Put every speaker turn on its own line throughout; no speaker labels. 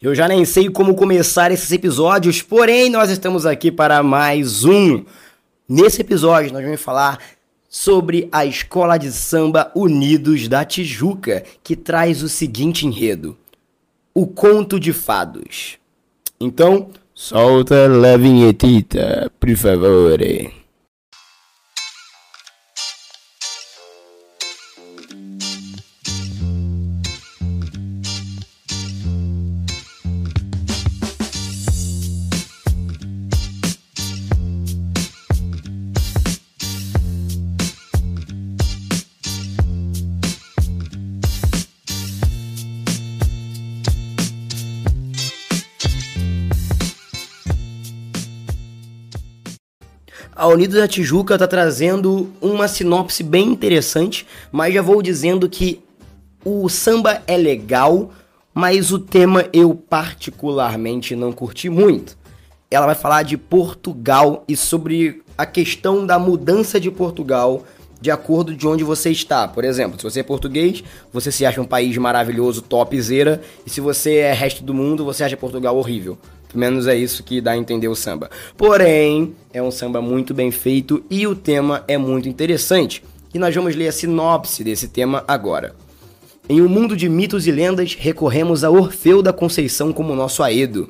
Eu já nem sei como começar esses episódios, porém nós estamos aqui para mais um. Nesse episódio nós vamos falar sobre a Escola de Samba Unidos da Tijuca, que traz o seguinte enredo: O Conto de Fados. Então, solta a vinhetita, por favor. A Unidos da Tijuca está trazendo uma sinopse bem interessante, mas já vou dizendo que o samba é legal, mas o tema eu particularmente não curti muito. Ela vai falar de Portugal e sobre a questão da mudança de Portugal de acordo de onde você está. Por exemplo, se você é português, você se acha um país maravilhoso, topzera, e se você é resto do mundo, você acha Portugal horrível. Menos é isso que dá a entender o samba. Porém, é um samba muito bem feito e o tema é muito interessante. E nós vamos ler a sinopse desse tema agora. Em um mundo de mitos e lendas, recorremos a Orfeu da Conceição como nosso aedo.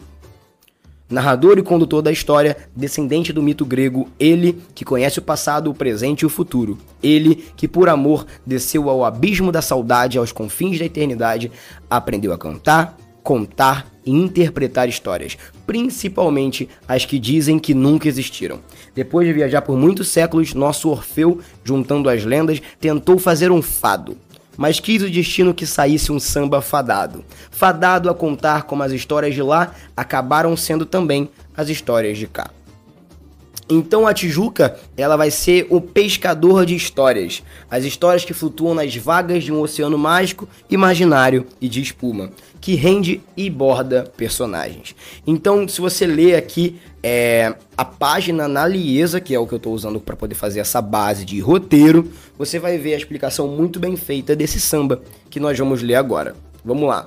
Narrador e condutor da história, descendente do mito grego, ele que conhece o passado, o presente e o futuro. Ele que, por amor, desceu ao abismo da saudade, aos confins da eternidade, aprendeu a cantar, contar e interpretar histórias, principalmente as que dizem que nunca existiram. Depois de viajar por muitos séculos, nosso Orfeu, juntando as lendas, tentou fazer um fado. Mas quis o destino que saísse um samba fadado. Fadado a contar como as histórias de lá acabaram sendo também as histórias de cá. Então a Tijuca, ela vai ser o pescador de histórias, as histórias que flutuam nas vagas de um oceano mágico, imaginário e de espuma, que rende e borda personagens. Então, se você ler aqui é, a página na Liesa, que é o que eu estou usando para poder fazer essa base de roteiro, você vai ver a explicação muito bem feita desse samba que nós vamos ler agora. Vamos lá.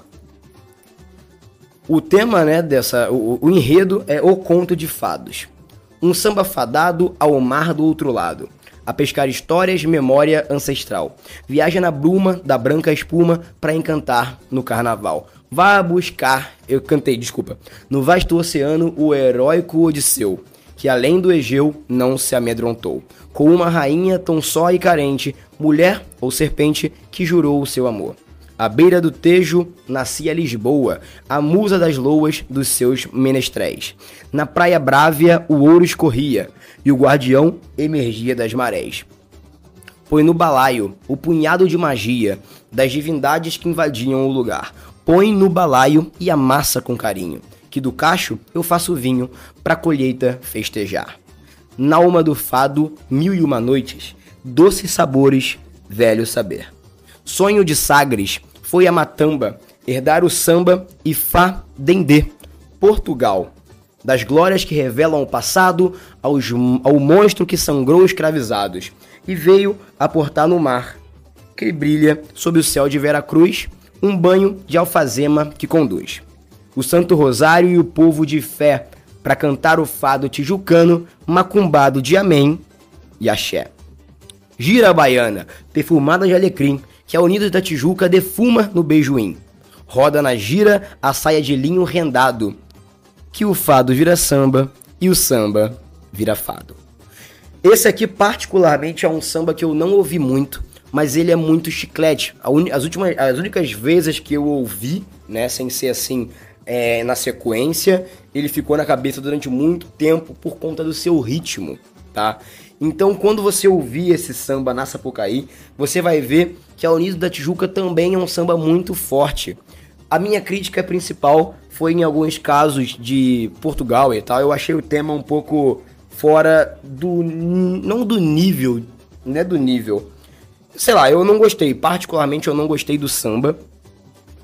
O tema, né, dessa, o, o enredo é o conto de fados um samba fadado ao mar do outro lado, a pescar histórias memória ancestral. Viaja na bruma da branca espuma para encantar no carnaval. Vá buscar, eu cantei, desculpa, no vasto oceano o heróico Odisseu, que além do Egeu não se amedrontou, com uma rainha tão só e carente, mulher ou serpente que jurou o seu amor. À beira do Tejo nascia Lisboa, a musa das loas dos seus menestréis. Na praia brávia o ouro escorria, e o guardião emergia das marés. Põe no balaio o punhado de magia das divindades que invadiam o lugar. Põe no balaio e amassa com carinho, que do cacho eu faço vinho pra colheita festejar. Na alma do fado, mil e uma noites, doces sabores, velho saber. Sonho de Sagres, foi a Matamba, herdar o samba e Fá Dendê, Portugal. Das glórias que revelam o passado aos, ao monstro que sangrou escravizados e veio aportar no mar, que brilha sob o céu de Vera Cruz, um banho de alfazema que conduz. O Santo Rosário e o povo de fé para cantar o fado tijucano, macumbado de amém e axé. Gira baiana, perfumada de alecrim, que a Unidos da Tijuca defuma no beijoim. Roda na gira a saia de linho rendado, que o fado vira samba e o samba vira fado. Esse aqui, particularmente, é um samba que eu não ouvi muito, mas ele é muito chiclete. As, últimas, as únicas vezes que eu ouvi, né, sem ser assim, é, na sequência, ele ficou na cabeça durante muito tempo por conta do seu ritmo, tá? Então, quando você ouvir esse samba na Sapucaí, você vai ver que a Unido da Tijuca também é um samba muito forte. A minha crítica principal foi em alguns casos de Portugal e tal. Eu achei o tema um pouco fora do. não do nível, né? Do nível. Sei lá, eu não gostei. Particularmente, eu não gostei do samba,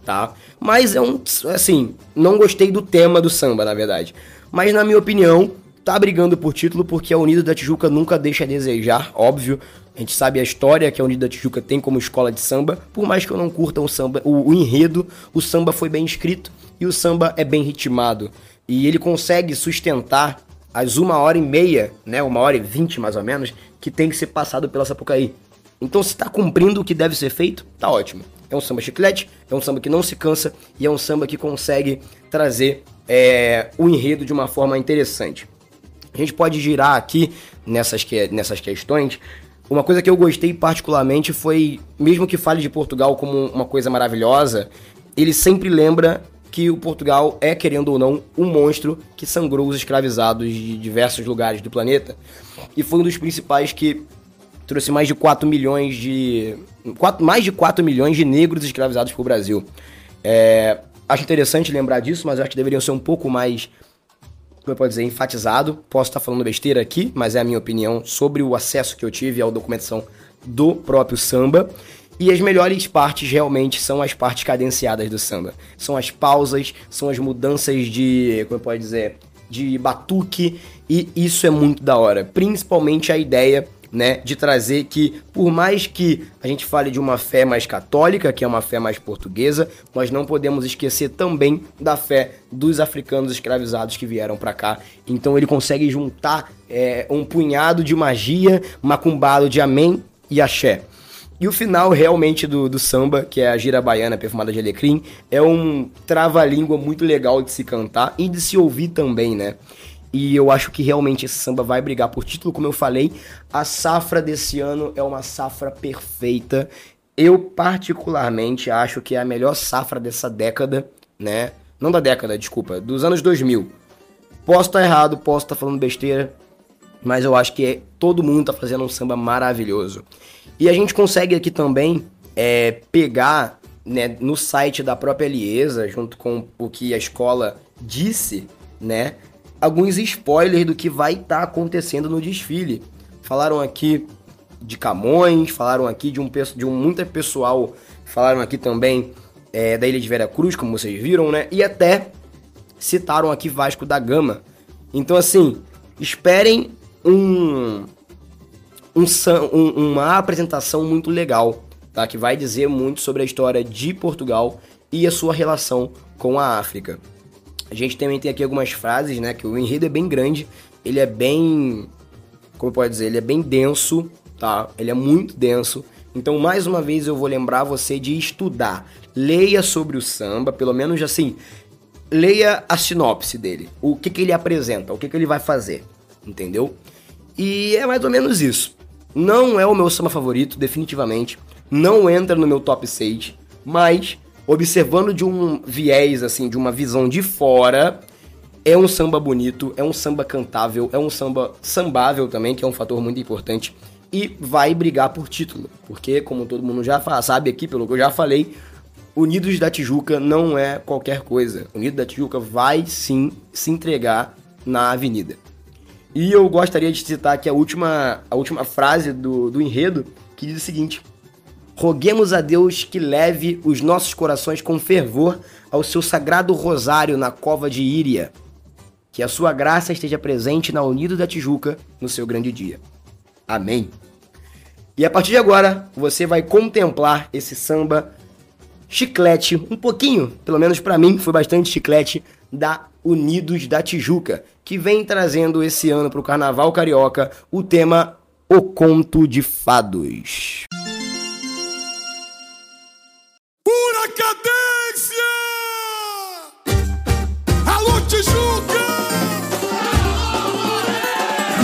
tá? Mas é um. Assim, não gostei do tema do samba, na verdade. Mas, na minha opinião, tá brigando por título porque a Unido da Tijuca nunca deixa a desejar, óbvio. A gente sabe a história que a Unido da Tijuca tem como escola de samba. Por mais que eu não curta o samba, o, o enredo, o samba foi bem escrito e o samba é bem ritmado. E ele consegue sustentar as uma hora e meia, né, uma hora e vinte mais ou menos, que tem que ser passado pela Sapucaí. Então se tá cumprindo o que deve ser feito, tá ótimo. É um samba chiclete, é um samba que não se cansa e é um samba que consegue trazer é, o enredo de uma forma interessante. A gente pode girar aqui nessas, que, nessas questões. Uma coisa que eu gostei particularmente foi, mesmo que fale de Portugal como uma coisa maravilhosa, ele sempre lembra que o Portugal é, querendo ou não, um monstro que sangrou os escravizados de diversos lugares do planeta. E foi um dos principais que trouxe mais de 4 milhões de. 4, mais de 4 milhões de negros escravizados para o Brasil. É, acho interessante lembrar disso, mas acho que deveriam ser um pouco mais. Como eu posso dizer, enfatizado. Posso estar falando besteira aqui, mas é a minha opinião sobre o acesso que eu tive à documentação do próprio samba. E as melhores partes realmente são as partes cadenciadas do samba. São as pausas, são as mudanças de, como pode dizer, de batuque e isso é muito da hora. Principalmente a ideia, né, de trazer que por mais que a gente fale de uma fé mais católica, que é uma fé mais portuguesa, nós não podemos esquecer também da fé dos africanos escravizados que vieram para cá. Então ele consegue juntar é, um punhado de magia, macumbado de amém e axé. E o final realmente do, do samba, que é a gira baiana perfumada de alecrim, é um trava-língua muito legal de se cantar e de se ouvir também, né? E eu acho que realmente esse samba vai brigar por título, como eu falei. A safra desse ano é uma safra perfeita. Eu, particularmente, acho que é a melhor safra dessa década, né? Não da década, desculpa, dos anos 2000. Posso estar errado, posso estar falando besteira, mas eu acho que é, todo mundo tá fazendo um samba maravilhoso. E a gente consegue aqui também é, pegar né, no site da própria Liesa, junto com o que a escola disse, né, alguns spoilers do que vai estar tá acontecendo no desfile. Falaram aqui de Camões, falaram aqui de um, de um muito pessoal, falaram aqui também é, da Ilha de Vera Cruz, como vocês viram, né, e até citaram aqui Vasco da Gama. Então, assim, esperem um, um, um, uma apresentação muito legal, tá? Que vai dizer muito sobre a história de Portugal e a sua relação com a África. A gente também tem aqui algumas frases, né? Que o enredo é bem grande, ele é bem, como pode dizer, ele é bem denso, tá? Ele é muito denso. Então, mais uma vez, eu vou lembrar você de estudar. Leia sobre o samba, pelo menos assim, leia a sinopse dele. O que, que ele apresenta, o que, que ele vai fazer, entendeu? E é mais ou menos isso. Não é o meu samba favorito, definitivamente. Não entra no meu top 6. Mas, observando de um viés, assim, de uma visão de fora, é um samba bonito, é um samba cantável, é um samba sambável também, que é um fator muito importante. E vai brigar por título. Porque, como todo mundo já sabe aqui, pelo que eu já falei, Unidos da Tijuca não é qualquer coisa. Unidos da Tijuca vai sim se entregar na avenida. E eu gostaria de citar aqui a última, a última frase do, do enredo, que diz o seguinte: Roguemos a Deus que leve os nossos corações com fervor ao seu sagrado rosário na cova de Íria. Que a sua graça esteja presente na Unido da Tijuca no seu grande dia. Amém. E a partir de agora, você vai contemplar esse samba chiclete, um pouquinho, pelo menos para mim, foi bastante chiclete, da Unidos da Tijuca, que vem trazendo esse ano para o Carnaval Carioca o tema O Conto de Fados.
Pura cadência! Alô, Tijuca!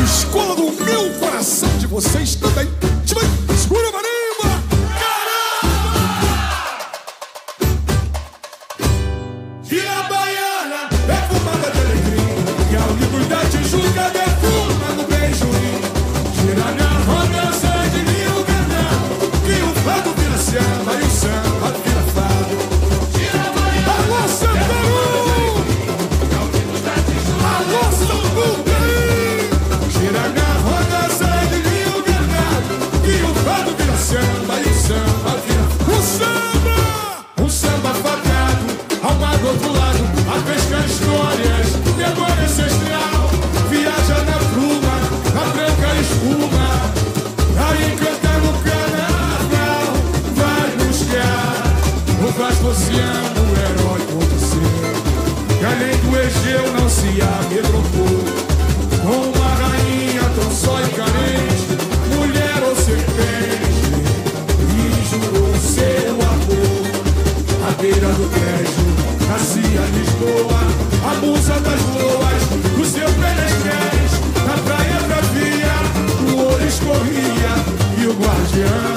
Escola do meu coração de vocês também. Yeah.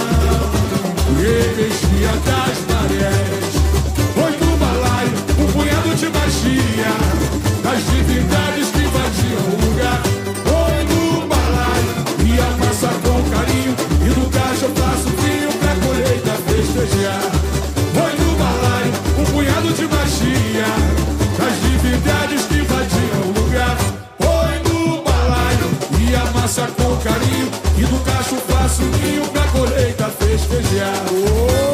faça com carinho e do cacho faço ninho pra colheita festejar. Oh.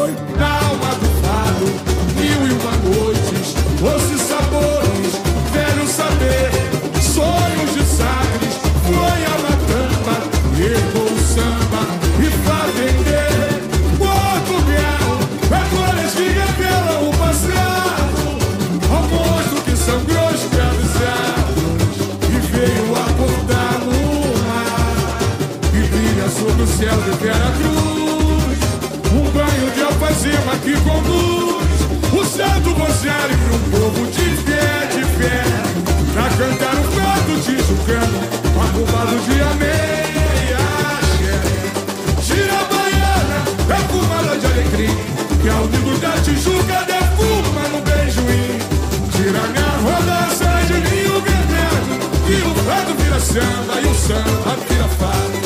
Arrogância de ninho vermelho E o fado vira samba E o samba vira fado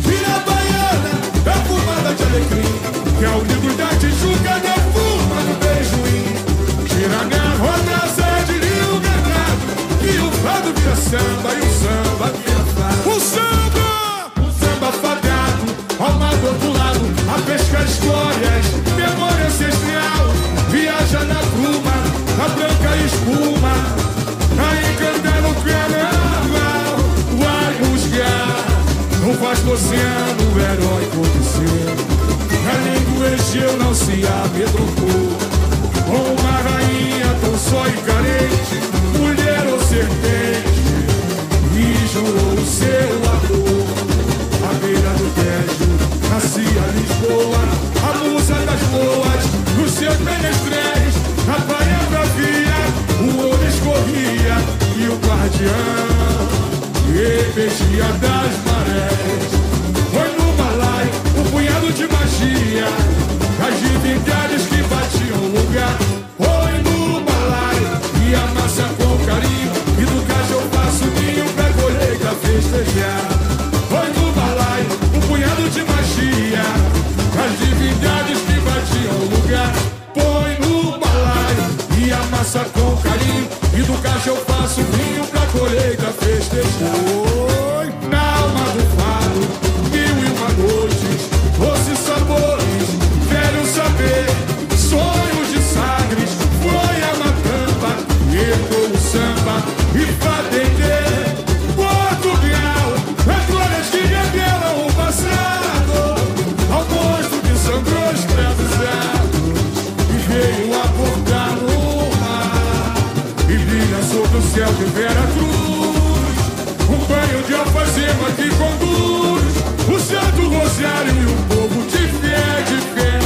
Vira baiana É fumada de alecrim. Que é o livro da Tijuca defuma no beijoim Tira minha arrogância de ninho vermelho E o fado vira samba E o samba vira herói pode ser na língua egípcia não se amedrontou, com uma rainha tão só e tiver a cruz, um banho de alfazema que conduz o santo rosário e o povo de pede de fé,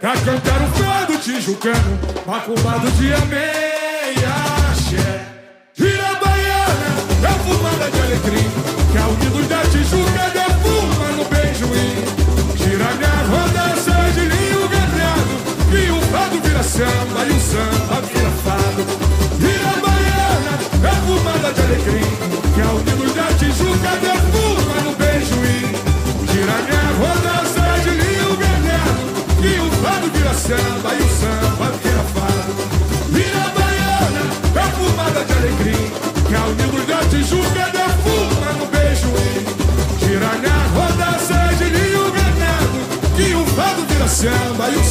pra cantar o fado tijucano, macumbado de ameia, axé. Gira baiana, é fumada de alecrim, que é o unidos da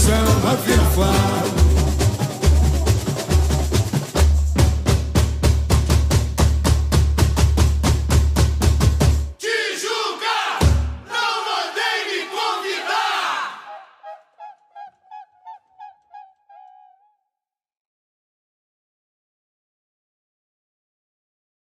coração a triunfar.